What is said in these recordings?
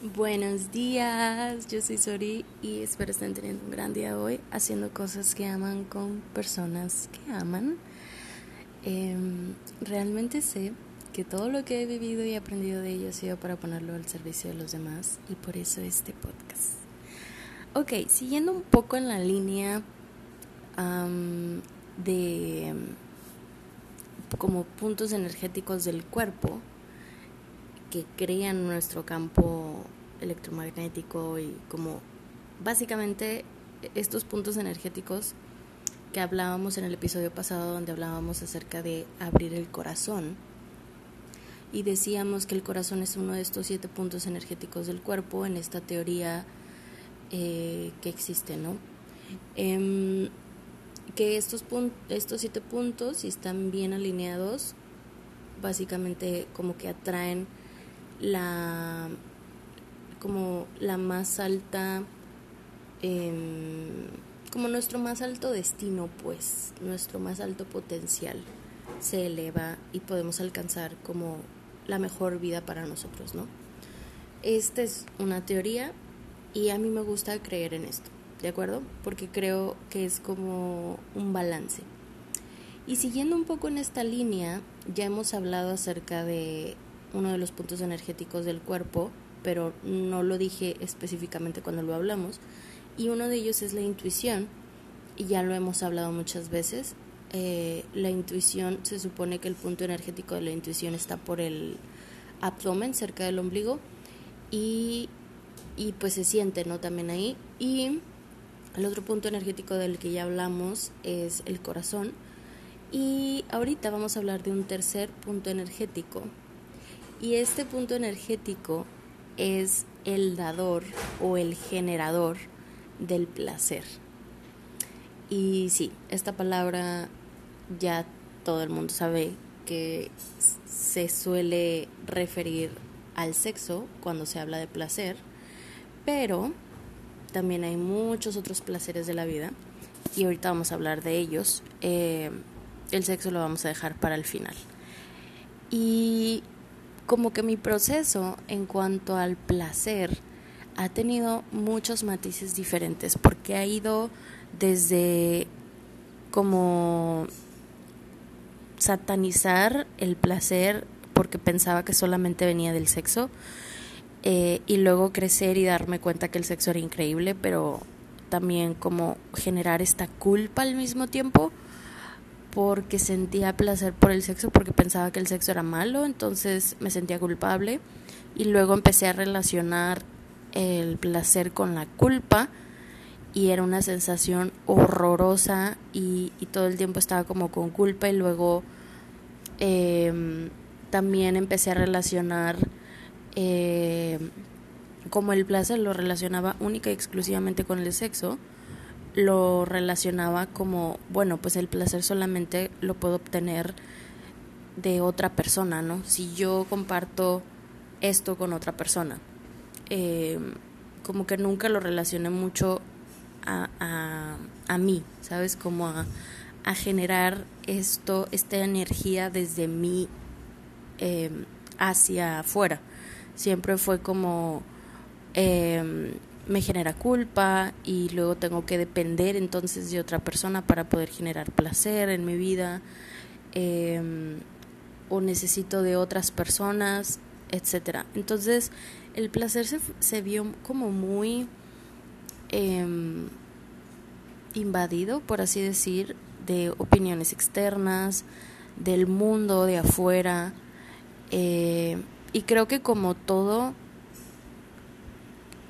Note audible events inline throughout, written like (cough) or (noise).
Buenos días, yo soy Sori y espero estén teniendo un gran día hoy haciendo cosas que aman con personas que aman. Em, realmente sé que todo lo que he vivido y aprendido de ello ha sido para ponerlo al servicio de los demás y por eso este podcast. Ok, siguiendo un poco en la línea de como puntos energéticos del cuerpo, que crean nuestro campo electromagnético y como básicamente estos puntos energéticos que hablábamos en el episodio pasado donde hablábamos acerca de abrir el corazón y decíamos que el corazón es uno de estos siete puntos energéticos del cuerpo en esta teoría eh, que existe, ¿no? Em, que estos, estos siete puntos, si están bien alineados, básicamente como que atraen la como la más alta em, como nuestro más alto destino pues nuestro más alto potencial se eleva y podemos alcanzar como la mejor vida para nosotros no esta es una teoría y a mí me gusta creer en esto de acuerdo porque creo que es como un balance. Y siguiendo un poco en esta línea ya hemos hablado acerca de uno de los puntos energéticos del cuerpo, pero no lo dije específicamente cuando lo hablamos. Y uno de ellos es la intuición, y ya lo hemos hablado muchas veces. Eh, la intuición, se supone que el punto energético de la intuición está por el abdomen, cerca del ombligo, y, y pues se siente, ¿no? También ahí. Y el otro punto energético del que ya hablamos es el corazón. Y ahorita vamos a hablar de un tercer punto energético y este punto energético es el dador o el generador del placer. Y sí, esta palabra ya todo el mundo sabe que se suele referir al sexo cuando se habla de placer, pero también hay muchos otros placeres de la vida y ahorita vamos a hablar de ellos. Eh, el sexo lo vamos a dejar para el final. Y como que mi proceso en cuanto al placer ha tenido muchos matices diferentes porque ha ido desde como satanizar el placer porque pensaba que solamente venía del sexo eh, y luego crecer y darme cuenta que el sexo era increíble pero también como generar esta culpa al mismo tiempo porque sentía placer por el sexo, porque pensaba que el sexo era malo, entonces me sentía culpable y luego empecé a relacionar el placer con la culpa y era una sensación horrorosa y, todo el tiempo estaba como con culpa y luego em, también empecé a relacionar eh, como el placer lo relacionaba única y exclusivamente con el sexo lo relacionaba como, bueno, pues el placer solamente lo puedo obtener de otra persona, ¿no? Si yo comparto esto con otra persona. Em, como que nunca lo relacioné mucho a, a, a mí, ¿sabes? Como a, a, generar esto, esta energía desde mí em, hacia afuera. Siempre fue como... Eh, me genera culpa y luego tengo que depender entonces de otra persona para poder generar placer en mi vida em, o necesito de otras personas, etcétera. Entonces el placer se, se vio como muy em, invadido, por así decir, de opiniones externas, del mundo de afuera. Eh, y creo que como todo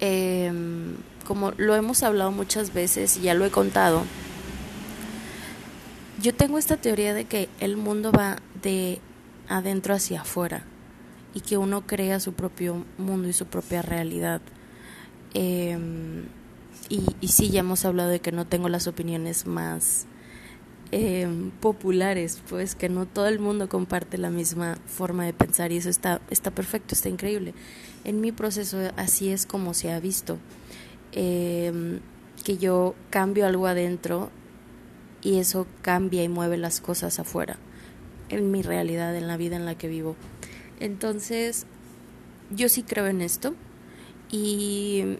eh, como lo hemos hablado muchas veces y ya lo he contado, yo tengo esta teoría de que el mundo va de adentro hacia afuera y que uno crea su propio mundo y su propia realidad. Eh, y, y sí, ya hemos hablado de que no tengo las opiniones más eh, populares, pues que no todo el mundo comparte la misma forma de pensar y eso está, está perfecto, está increíble. En mi proceso así es como se ha visto, eh, que yo cambio algo adentro y eso cambia y mueve las cosas afuera, en mi realidad, en la vida en la que vivo. Entonces, yo sí creo en esto Y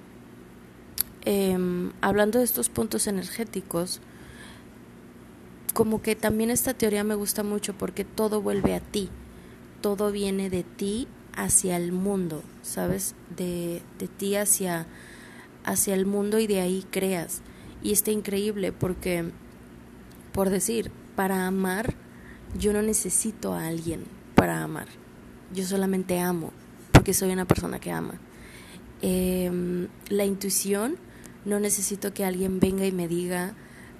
em, hablando de estos puntos energéticos, como que también esta teoría me gusta mucho porque todo vuelve a ti, todo viene de ti hacia el mundo, ¿sabes? De, de ti hacia, hacia el mundo y de ahí creas. Y está increíble porque, por decir, para amar, yo no necesito a alguien para amar. Yo solamente amo, porque soy una persona que ama. Em, la intuición, no necesito que alguien venga y me diga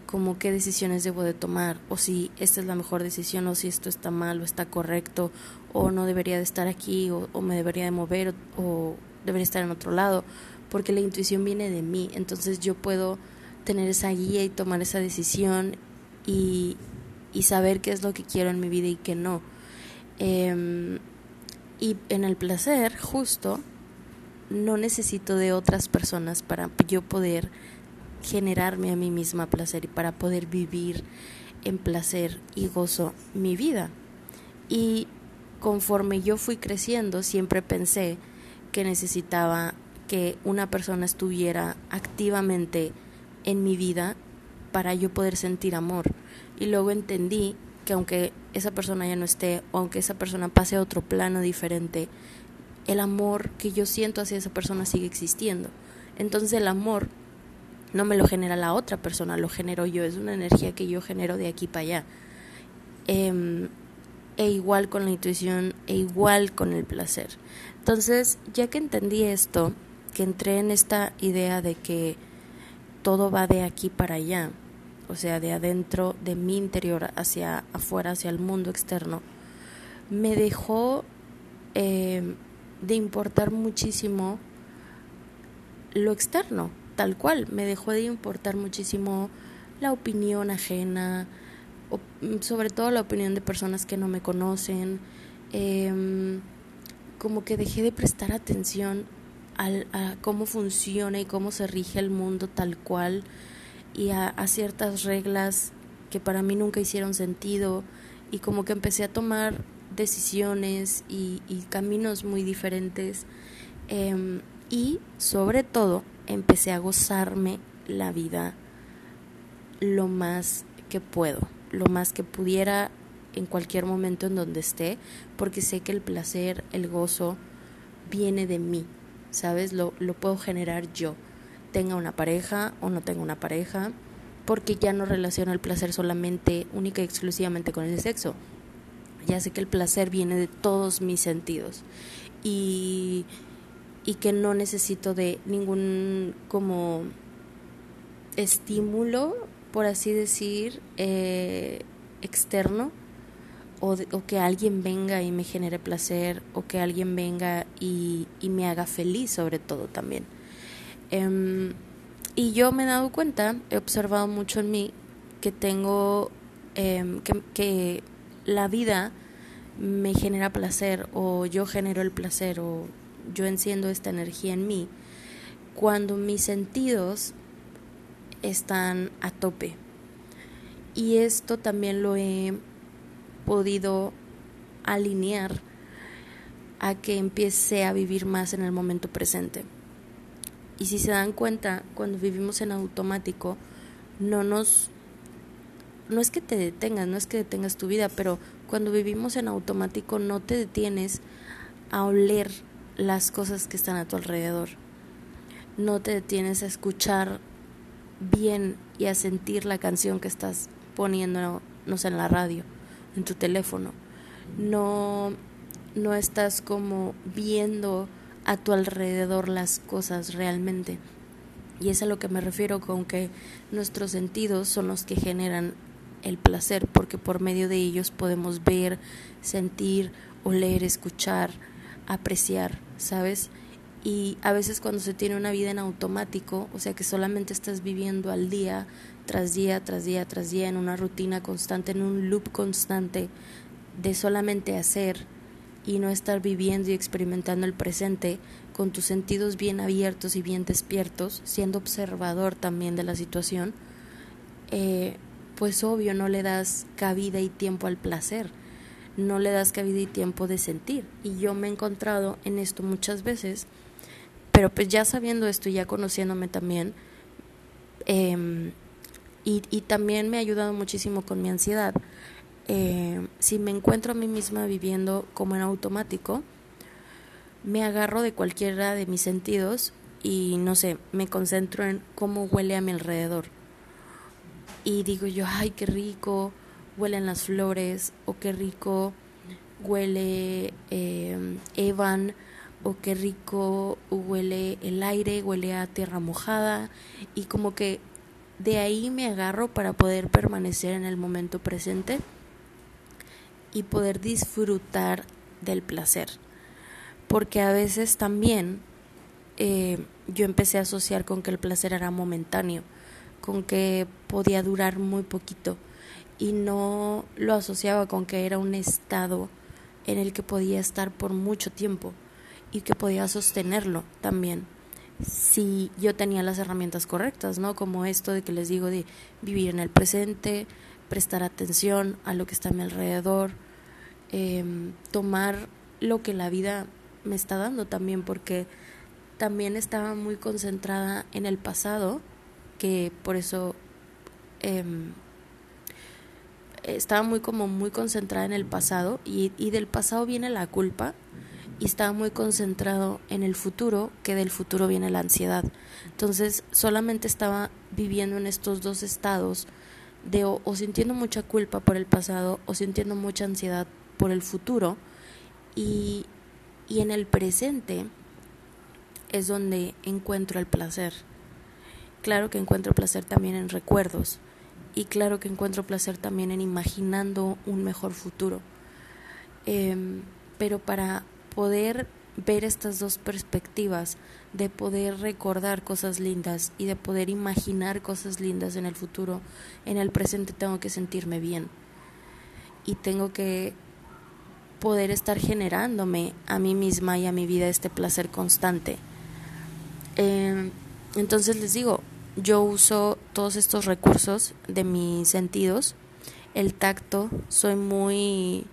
como qué decisiones debo de tomar, o si esta es la mejor decisión, o si esto está mal, o está correcto, o no debería de estar aquí, o, me debería de mover, o, o debería estar en otro lado, porque la intuición viene de mí, entonces yo puedo tener esa guía y tomar esa decisión y, y saber qué es lo que quiero en mi vida y qué no. Em, y en el placer, justo, no necesito de otras personas para yo poder generarme a mí misma placer y para poder vivir en placer y gozo mi vida. Y conforme yo fui creciendo, siempre pensé que necesitaba que una persona estuviera activamente en mi vida para yo poder sentir amor. Y luego entendí que aunque esa persona ya no esté o aunque esa persona pase a otro plano diferente, el amor que yo siento hacia esa persona sigue existiendo. Entonces el amor no me lo genera la otra persona, lo genero yo, es una energía que yo genero de aquí para allá. Em, e igual con la intuición, e igual con el placer. Entonces, ya que entendí esto, que entré en esta idea de que todo va de aquí para allá, o sea, de adentro, de mi interior hacia afuera, hacia el mundo externo, me dejó em, de importar muchísimo lo externo, tal cual, me dejó de importar muchísimo la opinión ajena, sobre todo la opinión de personas que no me conocen, em, como que dejé de prestar atención a cómo funciona y cómo se rige el mundo tal cual y a, ciertas reglas que para mí nunca hicieron sentido y como que empecé a tomar decisiones y, caminos muy diferentes em, y sobre todo empecé a gozarme la vida lo más que puedo, lo más que pudiera en cualquier momento en donde esté, porque sé que el placer, el gozo viene de mí, ¿sabes? Lo, lo puedo generar yo, tenga una pareja o no tenga una pareja, porque ya no relaciono el placer solamente, única y exclusivamente con el sexo. Ya sé que el placer viene de todos mis sentidos y, y que no necesito de ningún como estímulo, por así decir, eh, externo o, que alguien venga y me genere placer o que alguien venga y, me haga feliz sobre todo también. Em, y yo me he dado cuenta, he observado mucho en mí que tengo, em, que, que la vida me genera placer o yo genero el placer o yo enciendo esta energía en mí cuando mis sentidos están a tope. Y esto también lo he podido alinear a que empiece a vivir más en el momento presente. Y si se dan cuenta, cuando vivimos en automático, no nos no es que te detengas, no es que detengas tu vida, pero cuando vivimos en automático no te detienes a oler las cosas que están a tu alrededor. No te detienes a escuchar bien y a sentir la canción que estás poniéndonos en la radio en tu teléfono. No, no estás como viendo a tu alrededor las cosas realmente. Y es a lo que me refiero con que nuestros sentidos son los que generan el placer, porque por medio de ellos podemos ver, sentir, oler, escuchar, apreciar, ¿sabes? Y a veces cuando se tiene una vida en automático, o sea que solamente estás viviendo al día, tras día, tras día, tras día, en una rutina constante, en un loop constante de solamente hacer y no estar viviendo y experimentando el presente con tus sentidos bien abiertos y bien despiertos, siendo observador también de la situación, eh, pues obvio no le das cabida y tiempo al placer, no le das cabida y tiempo de sentir. Y yo me he encontrado en esto muchas veces Pero pues ya sabiendo esto y ya conociéndome también, em, y, y, también me ha ayudado muchísimo con mi ansiedad. Eh, si me encuentro a mí misma viviendo como en automático, me agarro de cualquiera de mis sentidos y no sé, me concentro en cómo huele a mi alrededor. Y digo yo, ay, qué rico huelen las flores, o qué rico huele eh, Evan, o qué rico huele el aire, huele a tierra mojada, y como que de ahí me agarro para poder permanecer en el momento presente y poder disfrutar del placer. Porque a veces también eh, yo empecé a asociar con que el placer era momentáneo, con que podía durar muy poquito y no lo asociaba con que era un estado en el que podía estar por mucho tiempo y que podía sostenerlo también si yo tenía las herramientas correctas, ¿no? Como esto de que les digo de vivir en el presente, prestar atención a lo que está a mi alrededor, em, tomar lo que la vida me está dando también, porque también estaba muy concentrada en el pasado, que por eso em, estaba muy como muy concentrada en el pasado y, y del pasado viene la culpa y estaba muy concentrado en el futuro, que del futuro viene la ansiedad. Entonces solamente estaba viviendo en estos dos estados de o, o, sintiendo mucha culpa por el pasado o sintiendo mucha ansiedad por el futuro y, y en el presente es donde encuentro el placer. Claro que encuentro placer también en recuerdos y claro que encuentro placer también en imaginando un mejor futuro. Em, pero para poder ver estas dos perspectivas, de poder recordar cosas lindas y de poder imaginar cosas lindas en el futuro, en el presente tengo que sentirme bien. Y tengo que poder estar generándome a mí misma y a mi vida este placer constante. Eh, entonces les digo, yo uso todos estos recursos de mis sentidos. El tacto, soy muy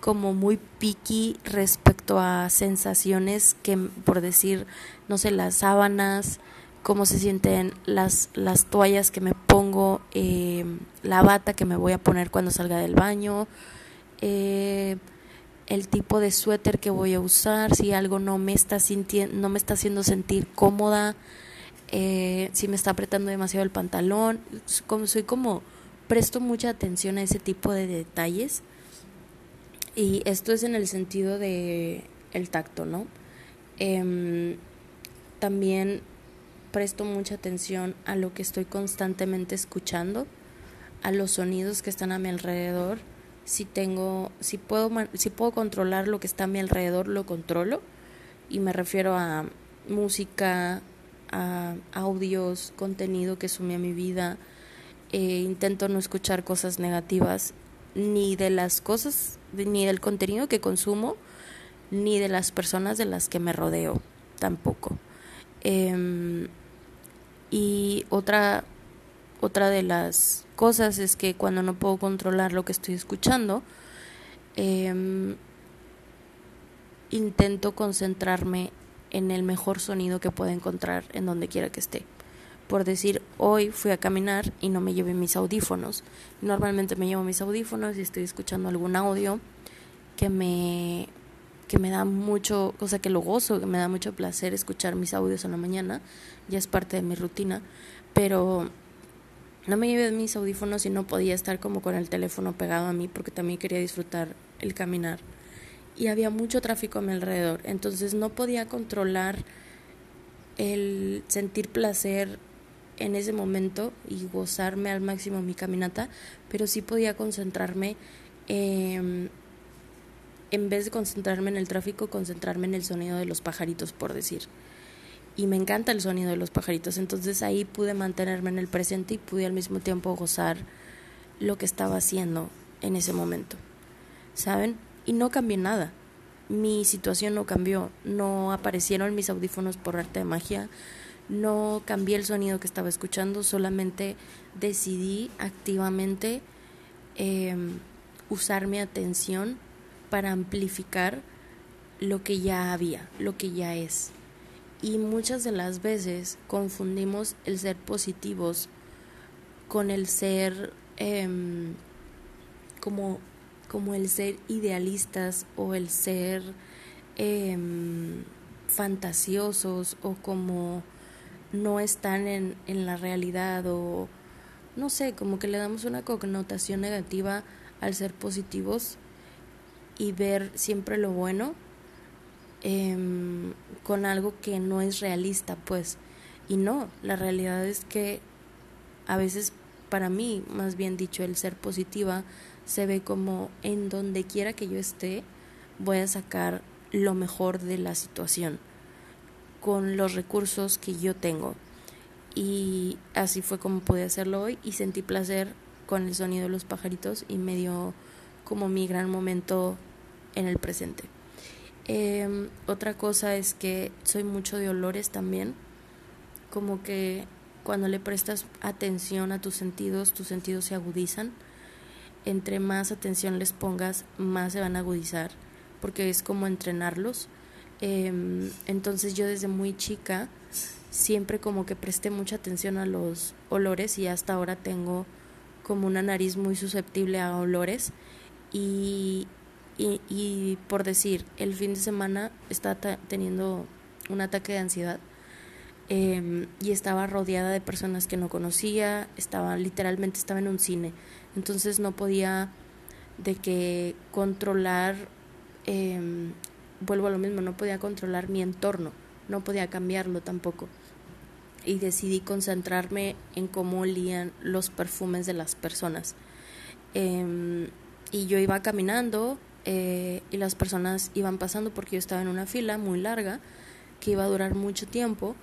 como muy picky respecto a sensaciones que por decir, no sé, las sábanas, cómo se sienten las, las toallas que me pongo, eh, la bata que me voy a poner cuando salga del baño, eh, el tipo de suéter que voy a usar, si algo no me está sintiendo, no me está haciendo sentir cómoda, eh, si me está apretando demasiado el pantalón, como soy como presto mucha atención a ese tipo de detalles y esto es en el sentido de el tacto, ¿no? Em, también presto mucha atención a lo que estoy constantemente escuchando, a los sonidos que están a mi alrededor si tengo, si puedo, si puedo controlar lo que está a mi alrededor, lo controlo. Y me refiero a música, audios, contenido que sume a mi vida. Eh, intento no escuchar cosas negativas, ni de las cosas, ni del contenido que consumo, ni de las personas de las que me rodeo, tampoco. Em, y otra, otra de las cosas es que cuando no puedo controlar lo que estoy escuchando, em, intento concentrarme en el mejor sonido que pueda encontrar en donde quiera que esté. Por decir, hoy fui a caminar y no me llevé mis audífonos. Normalmente me llevo mis audífonos y estoy escuchando algún audio que me que me da mucho, o sea, que lo gozo, que me da mucho placer escuchar mis audios en la mañana, ya es parte de mi rutina, pero no me llevé mis audífonos y no podía estar como con el teléfono pegado a mí porque también quería disfrutar el caminar. Y había mucho tráfico a mi alrededor, entonces no podía controlar el sentir placer en ese momento y gozarme al máximo mi caminata, pero sí podía concentrarme, en vez de concentrarme en el tráfico, concentrarme en el sonido de los pajaritos, por decir y me encanta el sonido de los pajaritos. Entonces ahí pude mantenerme en el presente y pude al mismo tiempo gozar lo que estaba haciendo en ese momento. ¿Saben? Y no cambié nada. Mi situación no cambió. No aparecieron mis audífonos por arte de magia. No cambié el sonido que estaba escuchando. Solamente decidí activamente em, usar mi atención para amplificar lo que ya había, lo que ya es Y muchas de las veces confundimos el ser positivos con el ser em, como, como el ser idealistas o el ser em, fantasiosos o como no están en, en la realidad o no sé, como que le damos una connotación negativa al ser positivos y ver siempre lo bueno em, con algo que no es realista, pues. Y no, la realidad es que a veces para mí, más bien dicho, el ser positiva se ve como en donde quiera que yo esté, voy a sacar lo mejor de la situación con los recursos que yo tengo. Y así fue como pude hacerlo hoy y sentí placer con el sonido de los pajaritos y me dio como mi gran momento en el presente. Em, otra cosa es que soy mucho de olores también, como que cuando le prestas atención a tus sentidos, tus sentidos se agudizan. Entre más atención les pongas, más se van a agudizar, porque es como entrenarlos. Em, entonces yo desde muy chica siempre como que presté mucha atención a los olores y hasta ahora tengo como una nariz muy susceptible a olores y, y, y por decir, el fin de semana estaba teniendo un ataque de ansiedad eh, y estaba rodeada de personas que no conocía, estaba literalmente estaba en un cine, entonces no podía de que controlar, eh, vuelvo a lo mismo, no podía controlar mi entorno, no podía cambiarlo tampoco y decidí concentrarme en cómo olían los perfumes de las personas. Eh, y yo iba caminando eh, y las personas iban pasando porque yo estaba en una fila muy larga que iba a durar mucho tiempo.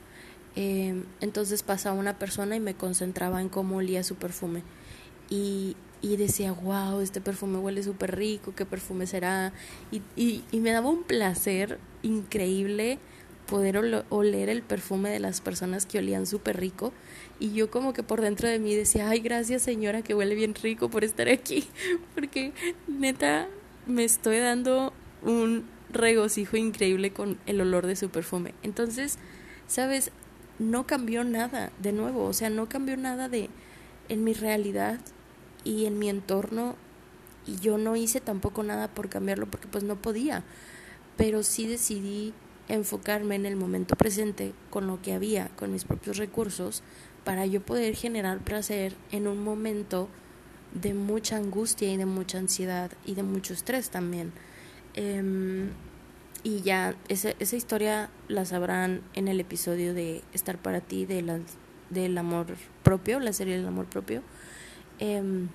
Eh, entonces pasaba una persona y me concentraba en cómo olía su perfume. Y, y decía, wow, este perfume huele súper rico, ¿qué perfume será? Y, y, y me daba un placer increíble poder oler el perfume de las personas que olían súper rico. Y yo como que por dentro de mí decía, ay, gracias señora que huele bien rico por estar aquí. (laughs) Porque neta me estoy dando un regocijo increíble con el olor de su perfume. Entonces, ¿sabes? No cambió nada de nuevo. O sea, no cambió nada de en mi realidad y en mi entorno. Y yo no hice tampoco nada por cambiarlo porque pues no podía. Pero sí decidí enfocarme en el momento presente con lo que había, con mis propios recursos, para yo poder generar placer en un momento de mucha angustia y de mucha ansiedad y de mucho estrés también. Em, y ya, esa, esa historia la sabrán en el episodio de Estar para ti, de la, del amor propio, la serie del amor propio. Em,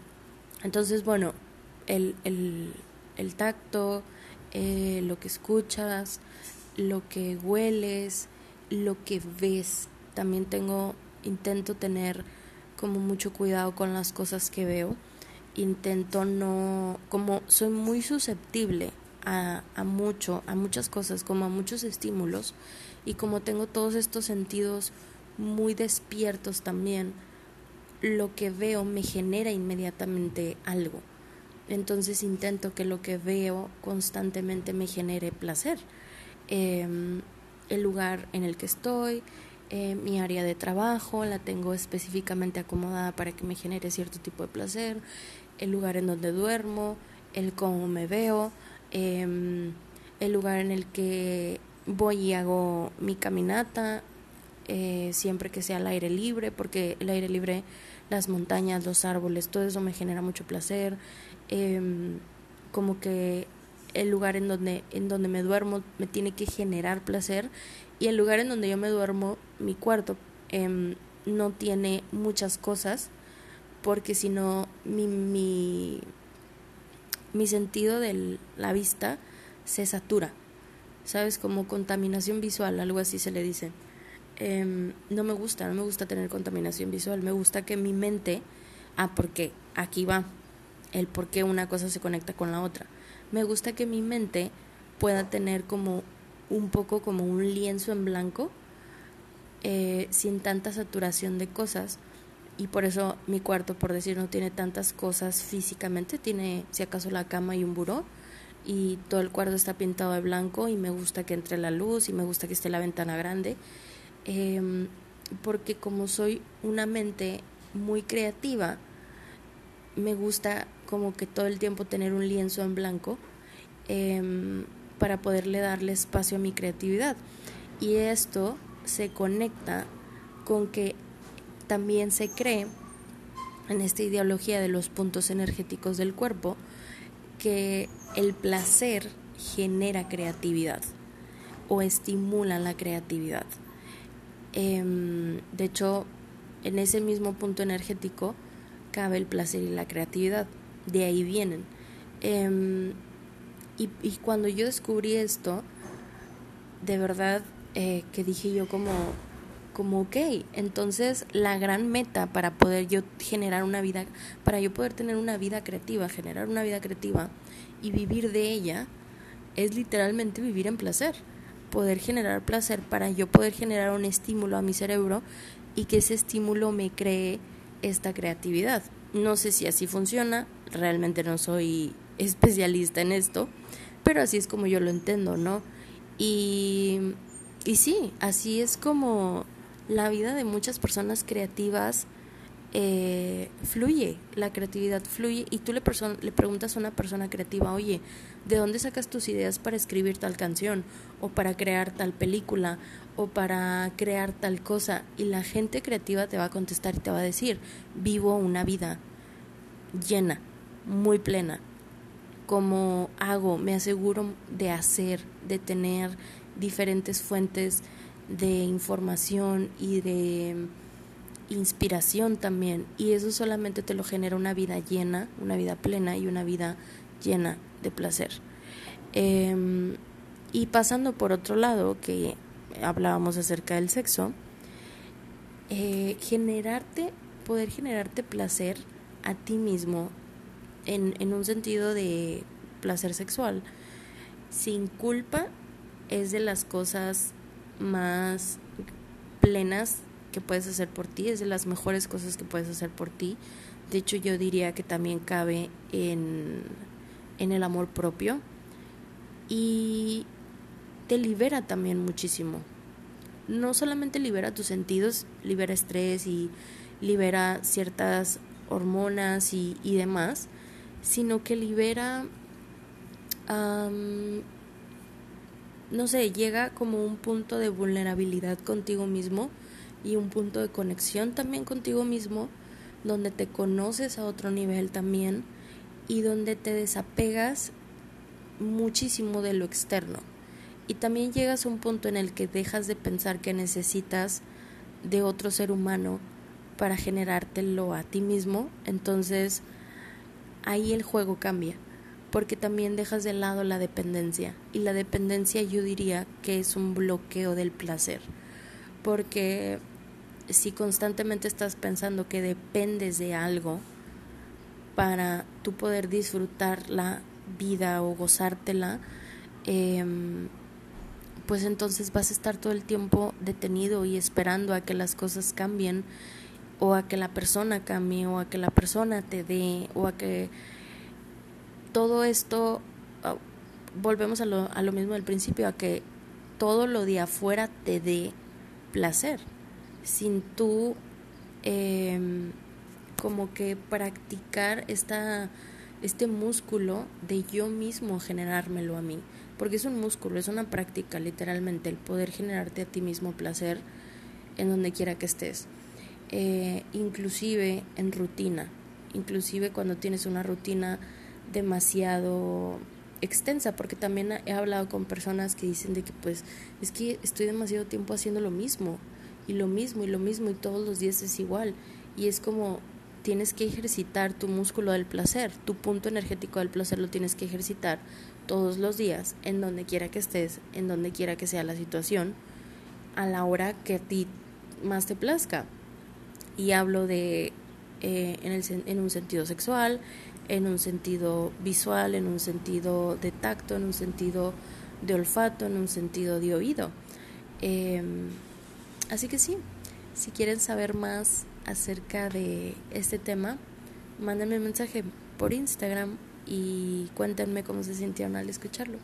entonces, bueno, el, el, el tacto, eh, lo que escuchas, lo que hueles, lo que ves. También tengo, intento tener como mucho cuidado con las cosas que veo. Intento no, como soy muy susceptible a, mucho, a muchas cosas, como a muchos estímulos, y como tengo todos estos sentidos muy despiertos también, lo que veo me genera inmediatamente algo. Entonces intento que lo que veo constantemente me genere placer Em, el lugar en el que estoy, eh, mi área de trabajo, la tengo específicamente acomodada para que me genere cierto tipo de placer, el lugar en donde duermo, el cómo me veo, em, el lugar en el que voy y hago mi caminata, eh, siempre que sea al aire libre, porque el aire libre, las montañas, los árboles, todo eso me genera mucho placer. Em, como que el lugar en donde, en donde me duermo me tiene que generar placer y el lugar en donde yo me duermo, mi cuarto, em, no tiene muchas cosas porque si no mi, mi, mi sentido de la vista se satura, ¿sabes? Como contaminación visual, algo así se le dice. Em, no me gusta, no me gusta tener contaminación visual, me gusta que mi mente, ah, porque aquí va el por qué una cosa se conecta con la otra me gusta que mi mente pueda tener como un poco como un lienzo en blanco eh, sin tanta saturación de cosas y por eso mi cuarto por decir no tiene tantas cosas físicamente tiene si acaso la cama y un buró y todo el cuarto está pintado de blanco y me gusta que entre la luz y me gusta que esté la ventana grande. Em, porque como soy una mente muy creativa, me gusta como que todo el tiempo tener un lienzo en blanco em, para poderle darle espacio a mi creatividad. Y esto se conecta con que también se cree en esta ideología de los puntos energéticos del cuerpo que el placer genera creatividad o estimula la creatividad. Em, de hecho, en ese mismo punto energético cabe el placer y la creatividad. De ahí vienen. Em, y, cuando yo descubrí esto, de verdad eh, que dije yo como, como, ok, entonces la gran meta para poder yo generar una vida, para yo poder tener una vida creativa, generar una vida creativa y vivir de ella, es literalmente vivir en placer, poder generar placer para yo poder generar un estímulo a mi cerebro y que ese estímulo me cree esta creatividad. No sé si así funciona, realmente no soy (laughs) especialista en esto, pero así es como yo lo entiendo, ¿no? Y, y sí, así es como la vida de muchas personas creativas eh, fluye, la creatividad fluye y tú le, le preguntas a una persona creativa, oye, ¿de dónde sacas tus ideas para escribir tal canción o para crear tal película o para crear tal cosa? Y la gente creativa te va a contestar y te va a decir, vivo una vida llena, muy plena. Como hago, me aseguro de hacer, de tener diferentes fuentes de información y de inspiración también. Y eso solamente te lo genera una vida llena, una vida plena y una vida llena de placer. Em, y pasando por otro lado, que hablábamos acerca del sexo, eh, generarte, poder generarte placer a ti mismo en, en un sentido de placer sexual, sin culpa, es de las cosas más plenas que puedes hacer por ti, es de las mejores cosas que puedes hacer por ti. De hecho, yo diría que también cabe en, en el amor propio y te libera también muchísimo. No solamente libera tus sentidos, libera estrés y libera ciertas hormonas y, y demás, sino que libera no sé, llega como un punto de vulnerabilidad contigo mismo y un punto de conexión también contigo mismo, donde te conoces a otro nivel también y donde te desapegas muchísimo de lo externo. Y también llegas a un punto en el que dejas de pensar que necesitas de otro ser humano para generártelo a ti mismo, entonces ahí el juego cambia porque también dejas de lado la dependencia. Y la dependencia yo diría que es un bloqueo del placer porque si constantemente estás pensando que dependes de algo para tú poder disfrutar la vida o gozártela em, pues entonces vas a estar todo el tiempo detenido y esperando a que las cosas cambien o a que la persona cambie o a que la persona te dé o a que todo esto, ah, volvemos a lo, a lo mismo del principio, a que todo lo de afuera te dé placer, sin tú em, como que practicar esta, este músculo de yo mismo generármelo a mí, porque es un músculo, es una práctica literalmente, el poder generarte a ti mismo placer en donde quiera que estés, eh, inclusive en rutina, inclusive cuando tienes una rutina demasiado extensa porque también he hablado con personas que dicen de que pues es que estoy demasiado tiempo haciendo lo mismo y lo mismo y lo mismo y todos los días es igual y es como tienes que ejercitar tu músculo del placer, tu punto energético del placer lo tienes que ejercitar todos los días en donde quiera que estés, en donde quiera que sea la situación, a la hora que a ti más te plazca. Y hablo de eh, en, el, en un sentido sexual, en un sentido visual, en un sentido de tacto, en un sentido de olfato, en un sentido de oído. Em, así que sí, si quieren saber más acerca de este tema, mándenme un mensaje por Instagram y cuéntenme cómo se sintieron al escucharlo.